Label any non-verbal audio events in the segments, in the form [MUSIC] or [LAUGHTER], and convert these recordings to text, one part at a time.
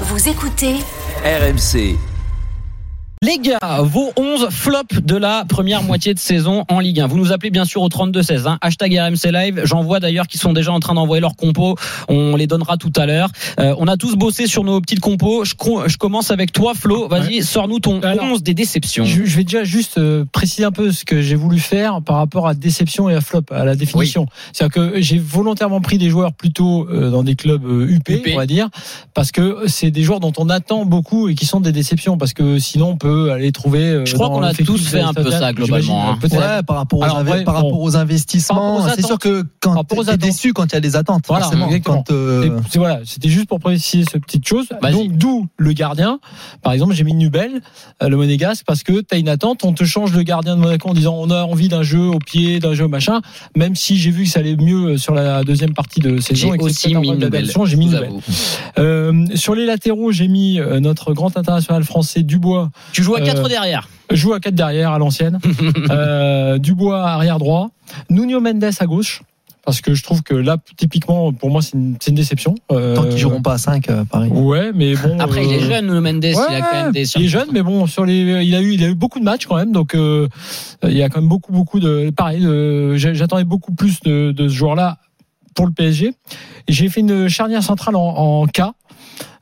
Vous écoutez RMC. Les gars, vos 11 flops de la première moitié de saison en Ligue 1. Vous nous appelez bien sûr au 32-16. Hein, hashtag RMC Live. J'en vois d'ailleurs qui sont déjà en train d'envoyer leurs compos. On les donnera tout à l'heure. Euh, on a tous bossé sur nos petites compos. Je, co- je commence avec toi, Flo. Vas-y, sors-nous ton Alors, 11 des déceptions. Je, je vais déjà juste euh, préciser un peu ce que j'ai voulu faire par rapport à déception et à flop, à la définition. C'est-à-dire que j'ai volontairement pris des joueurs plutôt euh, dans des clubs UP, UP. on va dire, parce que c'est des joueurs dont on attend beaucoup et qui sont des déceptions, parce que sinon on peut aller trouver. euh, Je crois qu'on a tous fait un peu ça, globalement, hein. Ouais, par rapport aux, Alors, par bon. rapport aux investissements, Par rapport aux c'est sûr attentes. que quand t'es déçu quand il y a des attentes, Voilà. Quand, euh, C'est- c'est- voilà, c'était juste pour préciser cette petite chose. Vas-y. Donc d'où le gardien. Par exemple, j'ai mis Nubel, euh, le monégasque, parce que t'as une attente, on te change le gardien de Monaco en disant on a envie d'un jeu au pied, d'un jeu machin. Même si j'ai vu que ça allait mieux sur la deuxième partie de J'ai saison, que aussi mis Nubel. j'ai mis Nubel. Euh, sur les latéraux, j'ai mis notre grand international français Dubois. Tu joues à 4 Euh, derrière. Joue à 4 derrière à l'ancienne. [LAUGHS] euh, Dubois arrière droit. Nuno Mendes à gauche. Parce que je trouve que là, typiquement, pour moi, c'est une, c'est une déception. Euh, tant qu'ils joueront pas à 5, euh, pareil. Ouais, mais bon. Après, il est euh, jeune, Nuno Mendes. il a quand même des il est jeune, mais bon, sur les, il a eu, il a eu beaucoup de matchs quand même, donc euh, il y a quand même beaucoup, beaucoup de, pareil, euh, j'attendais beaucoup plus de, de ce joueur-là pour le PSG. J'ai fait une charnière centrale en, en K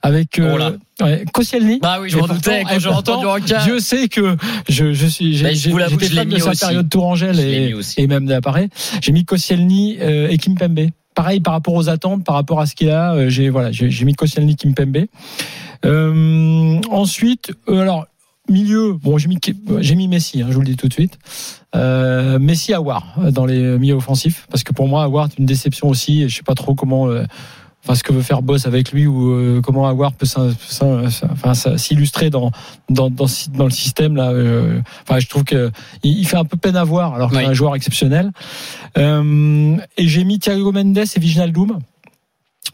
avec euh, ouais, Koscielny. Bah oui, je m'en doutais quand j'ai entendu. Dieu sait que je, je suis, Bah, j'ai- l'avoue j'étais fan de sa aussi. période Tourangelle et, et même d'après. J'ai mis Koscielny euh, et Kimpembe. Pareil par rapport aux attentes, par rapport à ce qu'il a, euh, j'ai voilà, j'ai j'ai mis Koscielny, Kimpembe. Euh, ensuite, euh, alors milieu, bon, j'ai mis j'ai mis Messi, hein, je vous le dis tout de suite. Euh, Messi Awar dans les milieux offensifs, parce que pour moi Awar est une déception aussi. Et je sais pas trop comment. euh, Enfin, ce que veut faire Boss avec lui ou euh, comment Awar peut s'illustrer dans, dans, dans, dans le système là. euh, enfin, je trouve que il, il fait un peu peine à voir alors qu'il Oui. est un joueur exceptionnel. Euh, et j'ai mis Thiago Mendes et Viginaldoum.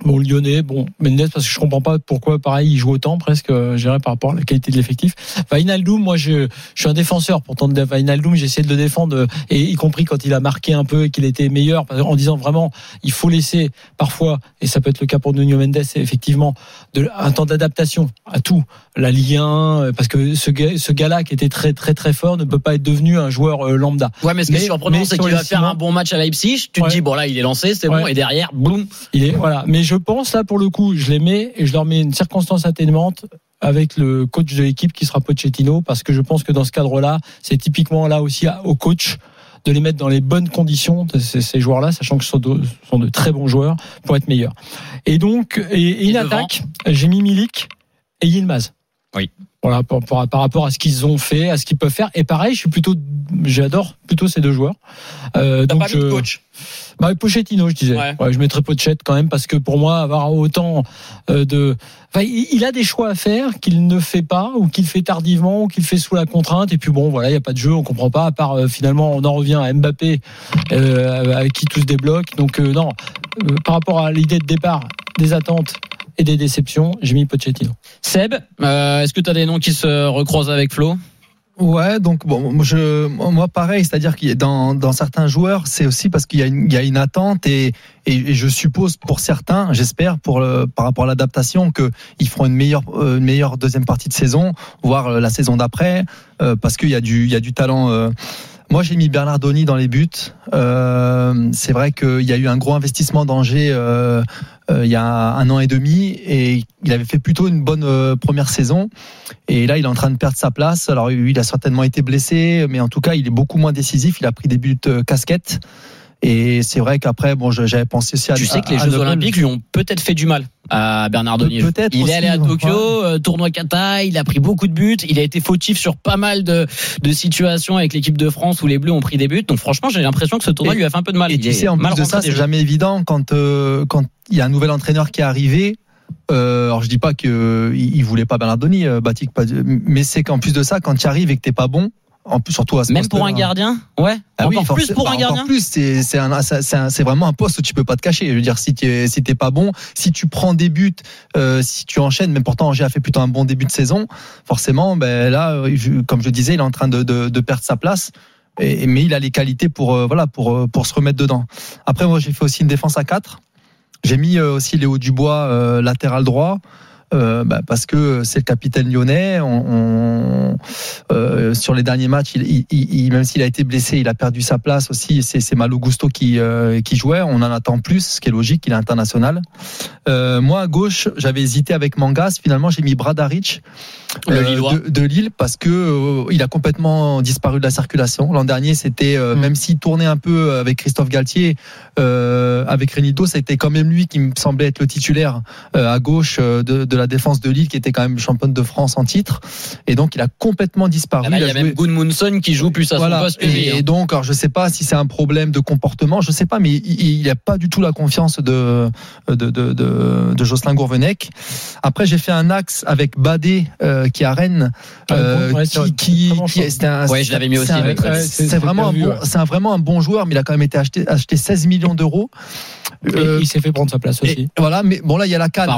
Bon, Lyonnais, bon, Mendes, parce que je comprends pas pourquoi, pareil, il joue autant, presque, euh, je dirais, par rapport à la qualité de l'effectif. Vainaldoum, moi, je, je suis un défenseur, pourtant, de Vainaldoum, j'ai essayé de le défendre, euh, et y compris quand il a marqué un peu et qu'il était meilleur, en disant vraiment, il faut laisser, parfois, et ça peut être le cas pour Nuno Mendes, effectivement, de, un temps d'adaptation à tout. La Ligue 1, euh, parce que ce, ce gars-là, qui était très, très, très fort, ne peut pas être devenu un joueur lambda. Ouais, mais ce qui est surprenant, c'est qu'il va faire un bon match à Leipzig. Tu te dis, bon, là, il est lancé, c'est bon. Et derrière, boum. Il est voilà, mais je pense là pour le coup, je les mets et je leur mets une circonstance atténuante avec le coach de l'équipe qui sera Pochettino parce que je pense que dans ce cadre-là, c'est typiquement là aussi au coach de les mettre dans les bonnes conditions de ces, ces joueurs-là, sachant que ce sont de, ce sont de très bons joueurs pour être meilleurs. Et donc et, et une devant attaque, j'ai mis Milik et Yilmaz. Oui. Voilà, par, par- par rapport à ce qu'ils ont fait, à ce qu'ils peuvent faire. Et pareil, je suis plutôt, j'adore plutôt ces deux joueurs. Euh, T'as donc pas mis de je- coach. bah, Pochettino, je disais. Ouais. Ouais. je mettrais Pochette quand même parce que pour moi, avoir autant euh, de, enfin, il a des choix à faire qu'il ne fait pas ou qu'il fait tardivement ou qu'il fait sous la contrainte. Et puis bon, voilà, il y a pas de jeu, on comprend pas. À part euh, finalement, on en revient à Mbappé euh, avec qui tout se débloque. Donc euh, non, Euh, par rapport à l'idée de départ, des attentes et des déceptions, j'ai mis Pochettino. Seb, euh, est-ce que tu as des noms qui se recroisent avec Flo? Ouais, donc bon, moi, je, moi pareil, c'est-à-dire a dans, dans certains joueurs, c'est aussi parce qu'il y a une, il y a une attente et, et, et je suppose pour certains, j'espère pour le, par rapport à l'adaptation, que ils feront une meilleure, euh, une meilleure deuxième partie de saison, voire euh, la saison d'après, euh, parce qu'il y a du, il y a du talent. euh. Moi, j'ai mis Bernardoni dans les buts. Euh, c'est vrai qu'il y a eu un gros investissement d'Angers euh, euh, il y a un an et demi et il avait fait plutôt une bonne euh, première saison. Et là, il est en train de perdre sa place. Alors, il a certainement été blessé, mais en tout cas, il est beaucoup moins décisif. Il a pris des buts euh, casquettes. Et c'est vrai qu'après, bon, j'avais pensé aussi à. Tu sais que les Jeux. Olympiques lui ont peut-être fait du mal à Bernardoni. Pe- peut-être Il est allé à Tokyo, ouais. euh, tournoi Kata, il a pris beaucoup de buts, il a été fautif sur pas mal de, de situations avec l'équipe de France où les Bleus ont pris des buts. Donc franchement, j'ai l'impression que ce tournoi Et- lui a fait un peu de mal. Et Il tu sais, en plus de ça, c'est jamais évident quand euh, quand il y a un nouvel entraîneur qui est arrivé. Euh, alors je dis pas que il, il voulait pas Bernardoni, euh, Batik, mais c'est qu'en plus de ça, quand tu arrives et que t'es pas bon, en plus surtout à ce Même pour un gardien? Ouais. ah oui, Encore plus forcément, pour un gardien? Encore plus, c'est vraiment un poste où tu peux pas te cacher. Je veux dire, si tu es, si pas bon, si tu prends des buts, euh, si tu enchaînes, mais pourtant Angers a fait plutôt un bon début de saison, forcément, ben là, je- comme je disais, il est en train de, de, de perdre sa place. Et, mais il a les qualités pour euh, voilà pour euh, pour se remettre dedans. Après, moi, j'ai fait aussi une défense à 4 J'ai mis euh, aussi Léo Dubois latéral droit. Euh, bah, parce que c'est le capitaine lyonnais. On, on- euh, sur les derniers matchs, il, il- il- même s'il a été blessé, il a perdu sa place aussi. C'est, Malo Gusto qui, euh, qui jouait. On en attend plus, ce qui est logique. Il est international. Moi, à gauche, j'avais hésité avec Mangas. Finalement, j'ai mis Bradaric de, de Lille parce que il a complètement disparu de la circulation. L'an dernier, c'était Mm. même s'il tournait un peu avec Christophe Galtier, avec Renito, c'était quand même lui qui me semblait être le titulaire à gauche de, de la défense de Lille, qui était quand même championne de France en titre. Et donc, il a complètement disparu. Ah bah, Il y a joué- même Goodmunson qui joue plus à son voilà. poste que lui. Et, hein. et donc, alors je sais pas si c'est un problème de comportement, je sais pas, mais il n'a pas du tout la confiance de de de, de, de Jocelyn Gourvenec. Après, j'ai fait un axe avec Badé euh, qui est à Rennes, euh, Ouais, c'est vrai, qui qui, un- Ouais, je l'avais mis c'est aussi c'est- vraiment un bon, ouais. c'est un vraiment un bon joueur, mais il a quand même été acheté acheté 16 millions d'euros. Et Euh, il s'est fait prendre sa place et aussi. voilà, mais bon là il y a la canne.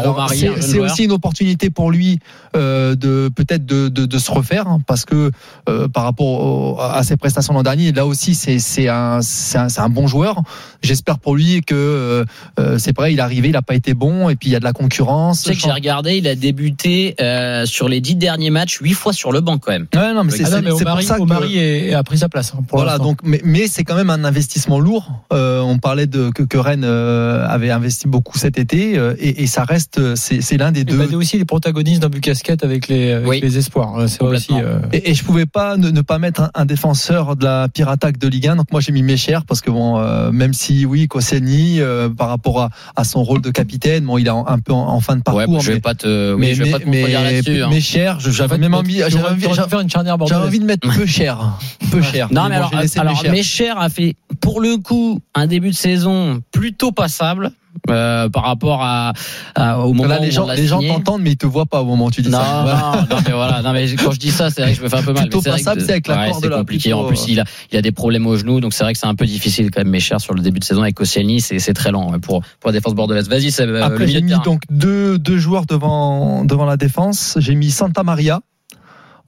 C'est aussi une opportunité pour lui euh, de peut-être de, de, de se refaire hein, parce que euh, par rapport au- à ses prestations l'an dernier, là aussi c'est c'est un c'est un, c'est un bon joueur. J'espère pour lui que euh, c'est vrai, il est arrivé, il a pas été bon et puis il y a de la concurrence. Tu sais que j'ai regardé, il a débuté euh, sur les dix derniers matchs huit fois sur le banc quand même. Ouais, non, mais c'est Ah non, c'est- mais c'est pour ça que Omari est- a pris sa place. hein, pour voilà, l'instant. donc, mais, mais c'est quand même un investissement lourd. Euh, on parlait de que, que Rennes euh, avait investi beaucoup cet été, euh, et, et ça reste, c'est c'est l'un des Et deux. Badé aussi les protagonistes d'un but casquette avec les, avec Oui. les espoirs. hein, C'est vrai aussi. Euh, Et, et je pouvais pas ne, ne pas mettre un, un défenseur de la pire attaque de Ligue 1. Donc moi j'ai mis Mécher parce que bon, euh, même si oui, Koscielny euh, par rapport à, à son rôle de capitaine, bon, il est en- un peu en, en fin de parcours. ouais, bah, je vais mais, pas te, oui, mais, je vais pas te mais, hein. Mécher, j'avais fait, même envie, j'avais envie, aurais j'avais- pu faire une charnière j'avais [LAUGHS] bordelaise. envie de mettre peu cher, peu cher. Non, mais alors, alors. Mécher a fait pour le coup un début de saison plutôt passable euh, par rapport à, à- au moment Là, où les on gens, l'a les gens t'entendent, mais ils te voient pas au moment où tu dis Non, ça. Voilà. non, non, mais voilà. Non, mais quand je dis ça, c'est vrai que je me fais un peu mal. Plutôt mais c'est vrai passable, que- c'est avec la ouais, c'est compliqué. plutôt, En plus, euh. il a, il a des problèmes au genou, donc c'est vrai que c'est un peu difficile quand même, Mécher sur le début de saison avec Koscielny, c'est, c'est très lent ouais, pour, pour la défense bordelaise. Vas-y, c'est euh, Après, j'ai de mis donc deux, deux joueurs devant, devant la défense. J'ai mis Santa Maria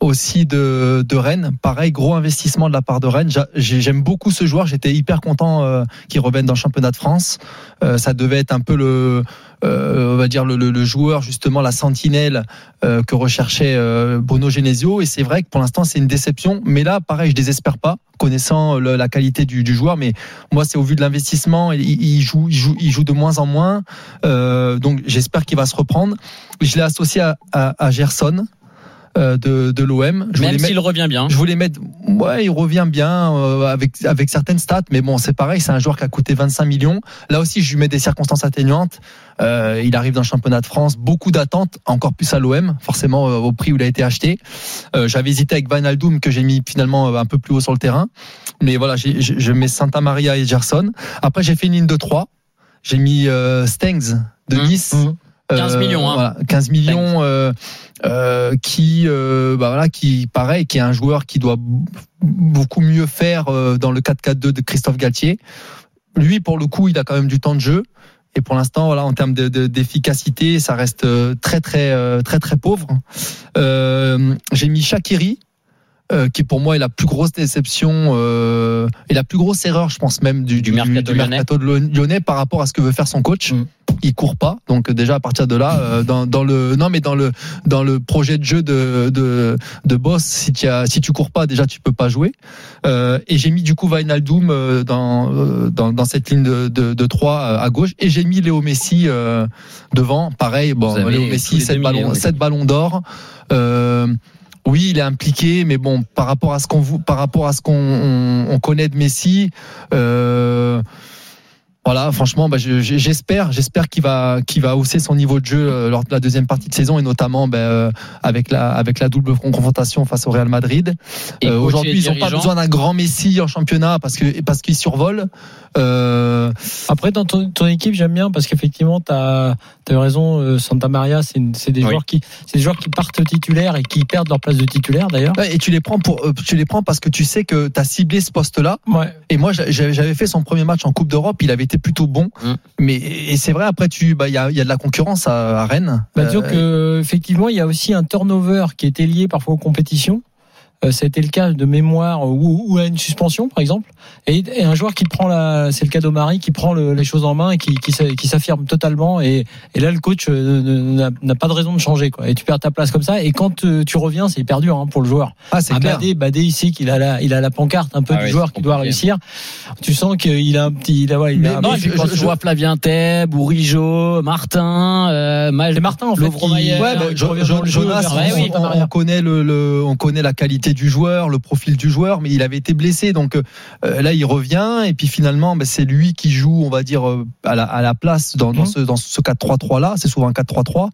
aussi de, de Rennes. Pareil, gros investissement de la part de Rennes. J'a- j'ai- J'aime beaucoup ce joueur. J'étais hyper content euh, qu'il revienne dans le championnat de France. Euh, ça devait être un peu le, euh, on va dire le, joueur justement la sentinelle que recherchait Bruno Genesio. Et c'est vrai que pour l'instant c'est une déception. Mais là, pareil, je désespère pas, connaissant la qualité du, joueur. Mais moi, c'est au vu de l'investissement, il, joue, il joue, il joue de moins en moins. Donc j'espère qu'il va se reprendre. Je l'ai associé à, à, à Gerson de, de l'OM. Je voulais Même mettre- s'il revient bien. je voulais mettre, ouais, il revient bien euh, avec avec certaines stats, mais bon, c'est pareil, c'est un joueur qui a coûté 25 millions. Là aussi, je lui mets des circonstances atténuantes. Euh, il arrive dans le championnat de France, beaucoup d'attentes, encore plus à l'OM, forcément euh, au prix où il a été acheté. Euh, J'avais hésité avec Van Aldoum que j'ai mis finalement euh, un peu plus haut sur le terrain, mais voilà, j'ai- je je mets Santa Maria et Gerson. Après, j'ai fait une ligne de 3 J'ai mis euh, Stengs de Mmh. Nice. Mmh. 15 millions, hein. voilà, 15 millions euh, euh, qui euh, bah voilà qui pareil qui est un joueur qui doit beaucoup mieux faire euh, dans le 4-4-2 de Christophe Galtier. Lui pour le coup il a quand même du temps de jeu. Et pour l'instant voilà en termes de- de- d'efficacité ça reste euh, très très euh, très très pauvre. Euh, j'ai mis Shakiri euh, qui pour moi est la plus grosse déception euh, et la plus grosse erreur, je pense même du, Du mercato de lyonnais par rapport à ce que veut faire son coach. Mm. Il court pas, donc déjà à partir de là, euh, dans, dans le non mais dans le dans le projet de jeu de de, de boss, si tu as si tu cours pas, déjà tu peux pas jouer. Euh, et j'ai mis du coup Wijnaldum euh, dans, euh, dans dans cette ligne de de, de 3 à gauche et j'ai mis Léo Messi euh, devant. Pareil, bon Léo Messi, deux 7 mis ballons, Léo Messi. 7 ballons d'or. Euh, oui, il est impliqué, mais bon, par rapport à ce qu'on par rapport à ce qu'on on, on connaît de Messi, euh, Voilà, franchement, bah, je- je- j'espère, j'espère qu'il va, qu'il va hausser son niveau de jeu euh, lors de la deuxième partie de saison et notamment bah, euh, avec la, avec la double confrontation face au Real Madrid. Euh, Aujourd'hui, ils n'ont pas besoin d'un grand Messi en championnat parce que parce qu'ils survolent. Euh, Après, dans ton, ton équipe, j'aime bien parce qu'effectivement, tu as, eu raison, Santa Maria, c'est des, Oui. joueurs qui c'est des joueurs qui partent titulaires et qui perdent leur place de titulaire d'ailleurs. et tu les prends pour, tu les prends parce que tu sais que tu as ciblé ce poste-là. Ouais. Et moi, j'a- j'avais j'avais fait son premier match en Coupe d'Europe. Il avait été plutôt bon. Mm. Mais et c'est vrai. Après, tu, bah, il y a, il y a de la concurrence à, à Rennes. Bah, disons Euh, que effectivement, il y a aussi un turnover qui était lié parfois aux compétitions. Euh, ça a été le cas de mémoire ou, ou à une suspension, par exemple. Et, et un joueur qui prend la, c'est le cas d'Omari, qui prend le- les choses en main et qui, qui, s'a- qui s'affirme totalement. Et, et là, le coach euh, n'a pas de raison de changer, quoi. Et tu perds ta place comme ça. Et quand euh, tu reviens, c'est hyper dur hein, pour le joueur. ah, c'est Ah, clair. Badé, Badé ici qu'il a la, il a la pancarte un peu Ah du oui, joueur qui doit réussir. Tu sens qu'il a un petit, il a, ouais, il a Mais- Non, je- tu je- vois Flavien Theb, Bourigeau, Martin, euh, Mal- C'est Martin en fait. Qui-. Ouais, bah, jeu Jonas, on- on connaît le, le- on connaît la qualité du joueur, le profil du joueur, mais il avait été blessé, donc euh, là il revient et puis finalement, bah, c'est lui qui joue, on va dire euh, à la, à la place dans, dans Mhm. ce dans ce 4-3-3 là. C'est souvent un 4-3-3.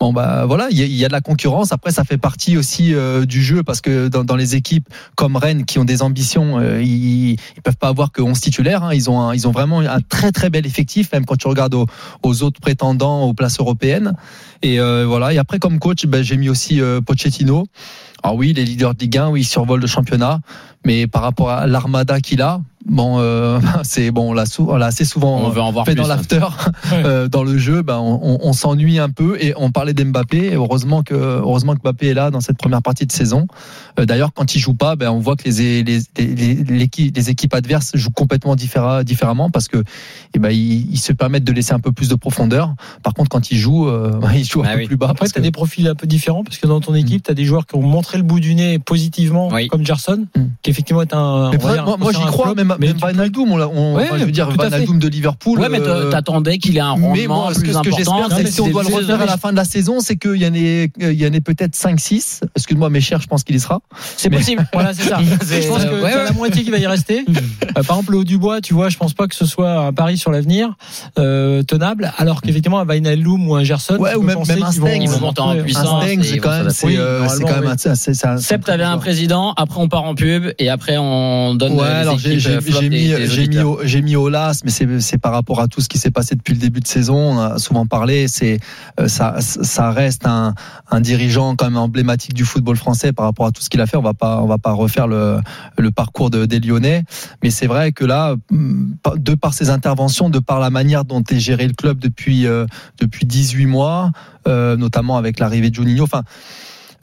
Bon bah voilà, il y, a- de la concurrence. Après, ça fait partie aussi euh, du jeu parce que dans, les équipes comme Rennes qui ont des ambitions, euh, ils, ils peuvent pas avoir que 11 titulaires. hein. Ils ont ils ont vraiment un très très bel effectif, même quand tu regardes aux, autres prétendants aux places européennes. Et euh, voilà. Et après, comme coach, ben, j'ai mis aussi Pochettino. Alors oui, les leaders de Ligue 1, oui, ils survolent le championnat, mais par rapport à l'armada qu'il a, bon, euh, [LAUGHS] c'est bon, on l'a sou- assez souvent On veut en voir fait plus. dans l'after, [LAUGHS] euh, dans le jeu, ben, on, on- on s'ennuie un peu. Et on parlait d'Mbappé. et Heureusement que heureusement que Mbappé est là dans cette première partie de saison. Euh, D'ailleurs, quand il joue pas, ben, on voit que les les, les, équipes adverses jouent complètement différa- différemment parce que eh ben, ils, ils se permettent de laisser un peu plus de profondeur. Par contre, quand il joue, euh, [LAUGHS] il joue un Ah peu oui. plus bas. Après, tu as que- des profils un peu différents parce que dans ton équipe, tu as des joueurs qui ont montré le bout du nez positivement, Oui. comme Gerson, Mm. qui effectivement est un. Mais on va dire, moi, moi, j'y un crois, flop, même, mais même tu- Wijnaldum, on, l'a- on- Ouais, enfin, je veux dire, fait. Wijnaldum de Liverpool. Ouais, mais euh, t'attendais qu'il ait un mais rendement moi, ce que, plus ce que important. j'espère, c'est que si on doit le refaire à la fin de la saison, c'est qu'il y en ait, il y en ait peut-être 5-6. Excuse-moi, mes chers, je pense qu'il y sera. C'est mais- possible. [LAUGHS] Voilà, c'est ça. [LAUGHS] C'est- je pense que ouais, la moitié qui va y rester. Euh, [LAUGHS] par exemple, le haut du bois, tu vois, je pense pas que ce soit un pari sur l'avenir euh, tenable, alors qu'effectivement un Wijnaldum ou un Gerson, Ouais, tu ou même- un qu'ils vont- Stengs. Ils vont monter en puissance. Un Stengs, et c'est quand même, c'est, euh, c'est quand même, un- c'est- c'est- c'est un- Seb, t'avais un président. Après, on part en pub et après, on donne Ouais, les alors j'ai euh, flop j'ai mis j'ai mis au- j'ai mis Olas, mais c'est c'est par rapport à tout ce qui s'est passé depuis le début de saison. On a souvent parlé. C'est euh, ça ça reste un un dirigeant quand même emblématique du football français par rapport à tout ce qu'il a fait. On va pas on va pas refaire le le parcours de, des Lyonnais, mais c'est vrai que là, hum, de par ses interventions, de par la manière dont est géré le club depuis euh, depuis 18 mois, euh, notamment avec l'arrivée de Juninho. Enfin.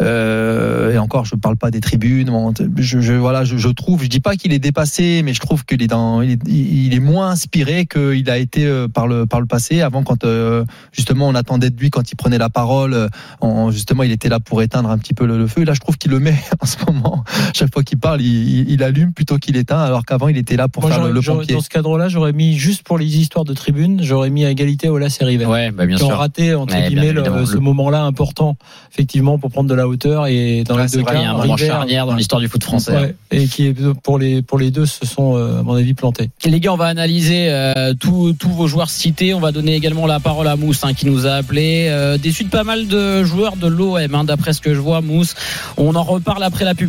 Euh, et encore, je parle pas des tribunes. Bon, Je, je voilà, je, je trouve, je dis pas qu'il est dépassé, mais je trouve qu'il est dans, il est, il est moins inspiré qu'il a été euh, par le par le passé. Avant, quand euh, justement on attendait de lui quand il prenait la parole, euh, en- justement il était là pour éteindre un petit peu le, le feu. Là, je trouve qu'il le met [LAUGHS] en ce moment. Chaque fois qu'il parle, il, il- il allume plutôt qu'il éteint, alors qu'avant il était là pour Moi, faire le, le pompier. dans ce cadre-là, j'aurais mis juste pour les histoires de tribune, j'aurais mis à égalité Olas et River. Ouais, bah, bien qui ont sûr. raté entre Ouais, guillemets le- ce Le- moment-là important effectivement pour prendre de la hauteur et dans Ouais, les deux vrai, cas Il y a un moment charnière dans l'histoire du foot français. ouais, et qui est pour les pour les deux se sont euh, à mon avis plantés. Les gars, on va analyser euh, tous tous vos joueurs cités. On va donner également la parole à Mousse hein, qui nous a appelé. Euh, déçu de pas mal de joueurs de l'OM, hein, d'après ce que je vois, Mousse. On en reparle après la pub.